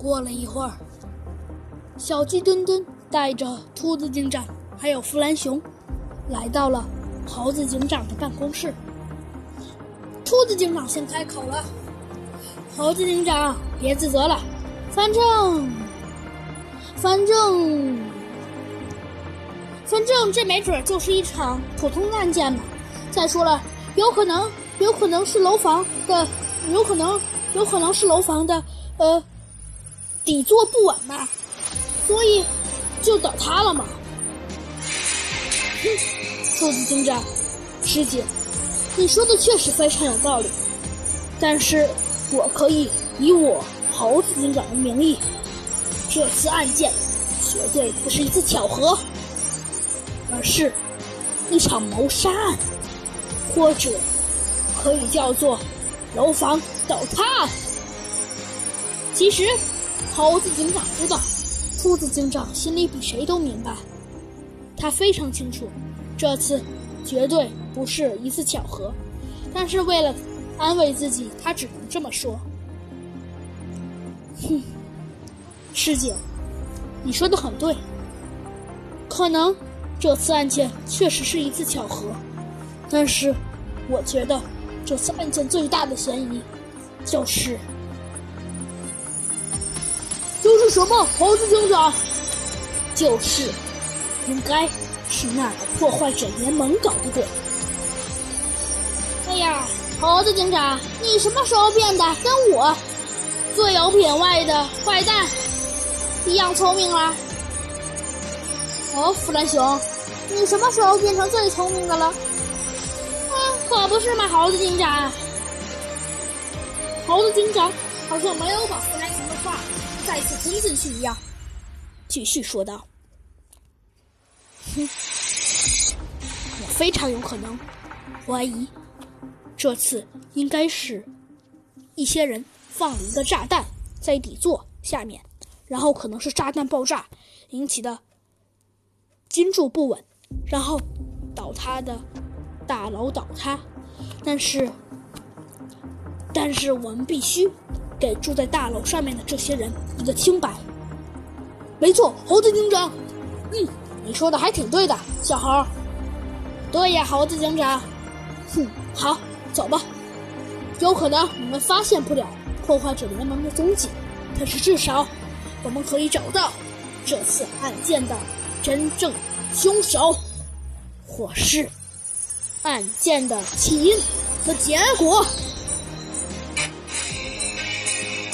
过了一会儿，小鸡墩墩带着兔子警长还有弗兰熊，来到了猴子警长的办公室。兔子警长先开口了：“猴子警长，别自责了，反正，反正，反正这没准就是一场普通案件嘛。再说了，有可能，有可能是楼房的，有可能，有可能是楼房的，呃，底座不稳嘛，所以就倒塌了嘛。”哼，兔子警长，师姐。你说的确实非常有道理，但是我可以以我猴子警长的名义，这次案件绝对不是一次巧合，而是一场谋杀案，或者可以叫做楼房倒塌。其实，猴子警长知道，兔子警长心里比谁都明白，他非常清楚，这次。绝对不是一次巧合，但是为了安慰自己，他只能这么说。哼，师姐，你说的很对，可能这次案件确实是一次巧合，但是我觉得这次案件最大的嫌疑就是什么？猴子警长，就是应该。是那个破坏者联盟搞的鬼！哎呀，猴子警长，你什么时候变得跟我最有品位的坏蛋一样聪明了？哦，弗兰熊，你什么时候变成最聪明的了？啊，可不是嘛，猴子警长。猴子警长好像没有把弗兰熊的话再次听进去一样，继续说道。哼，我非常有可能怀疑，这次应该是一些人放了一个炸弹在底座下面，然后可能是炸弹爆炸引起的金柱不稳，然后倒塌的大楼倒塌。但是，但是我们必须给住在大楼上面的这些人一个清白。没错，猴子警长，嗯。你说的还挺对的，小猴。对呀，猴子警长。哼，好，走吧。有可能我们发现不了破坏者联盟的踪迹，但是至少我们可以找到这次案件的真正凶手，或是案件的起因和结果。